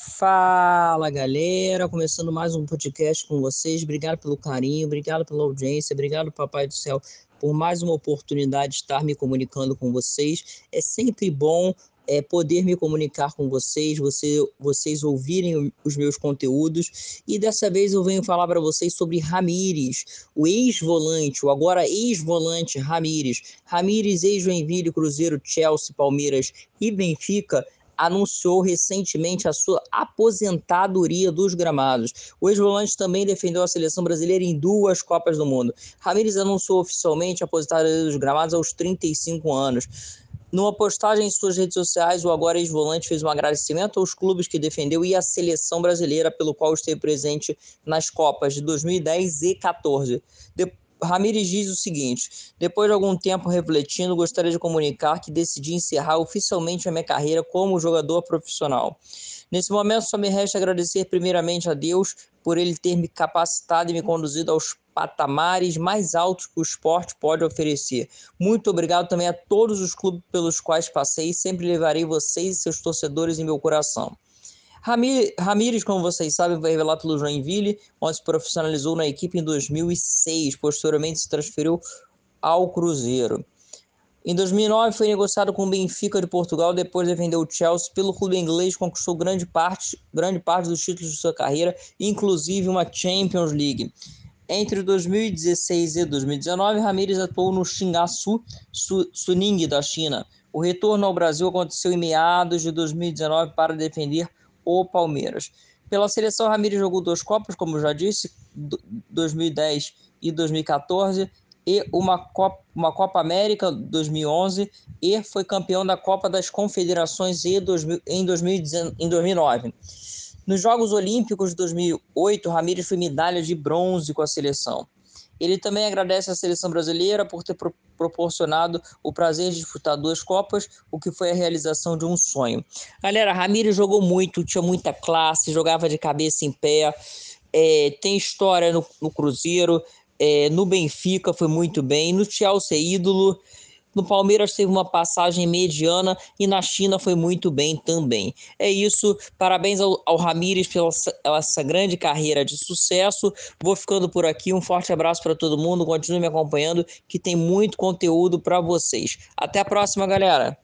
Fala galera, começando mais um podcast com vocês. Obrigado pelo carinho, obrigado pela audiência, obrigado, Papai do Céu, por mais uma oportunidade de estar me comunicando com vocês. É sempre bom é, poder me comunicar com vocês, você, vocês ouvirem os meus conteúdos. E dessa vez eu venho falar para vocês sobre Ramires, o ex-volante, o agora ex-volante Ramires. Ramires, ex-Joinville, Cruzeiro, Chelsea, Palmeiras e Benfica anunciou recentemente a sua aposentadoria dos gramados. O ex-volante também defendeu a seleção brasileira em duas Copas do Mundo. Ramires anunciou oficialmente a aposentadoria dos gramados aos 35 anos. Numa postagem em suas redes sociais, o agora ex-volante fez um agradecimento aos clubes que defendeu e à seleção brasileira, pelo qual esteve presente nas Copas de 2010 e 14. Ramires diz o seguinte: depois de algum tempo refletindo, gostaria de comunicar que decidi encerrar oficialmente a minha carreira como jogador profissional. Nesse momento, só me resta agradecer primeiramente a Deus por ele ter me capacitado e me conduzido aos patamares mais altos que o esporte pode oferecer. Muito obrigado também a todos os clubes pelos quais passei, sempre levarei vocês e seus torcedores em meu coração. Ramires, como vocês sabem, foi revelado pelo Joinville, onde se profissionalizou na equipe em 2006. Posteriormente se transferiu ao Cruzeiro. Em 2009 foi negociado com o Benfica de Portugal, depois de vender o Chelsea pelo clube inglês, conquistou grande parte, grande parte dos títulos de sua carreira, inclusive uma Champions League. Entre 2016 e 2019, Ramires atuou no Xingasu Suning da China. O retorno ao Brasil aconteceu em meados de 2019 para defender o Palmeiras. Pela seleção, Ramires jogou duas Copas, como já disse, 2010 e 2014, e uma Copa, uma Copa América 2011 e foi campeão da Copa das Confederações em 2009. Nos Jogos Olímpicos de 2008, Ramires foi medalha de bronze com a seleção. Ele também agradece à seleção brasileira por ter pro proporcionado o prazer de disputar duas Copas, o que foi a realização de um sonho. Galera, Ramiro jogou muito, tinha muita classe, jogava de cabeça em pé, é, tem história no, no Cruzeiro, é, no Benfica foi muito bem, no Chelsea é ídolo. No Palmeiras teve uma passagem mediana e na China foi muito bem também. É isso. Parabéns ao, ao Ramires pela essa grande carreira de sucesso. Vou ficando por aqui. Um forte abraço para todo mundo. Continue me acompanhando que tem muito conteúdo para vocês. Até a próxima, galera.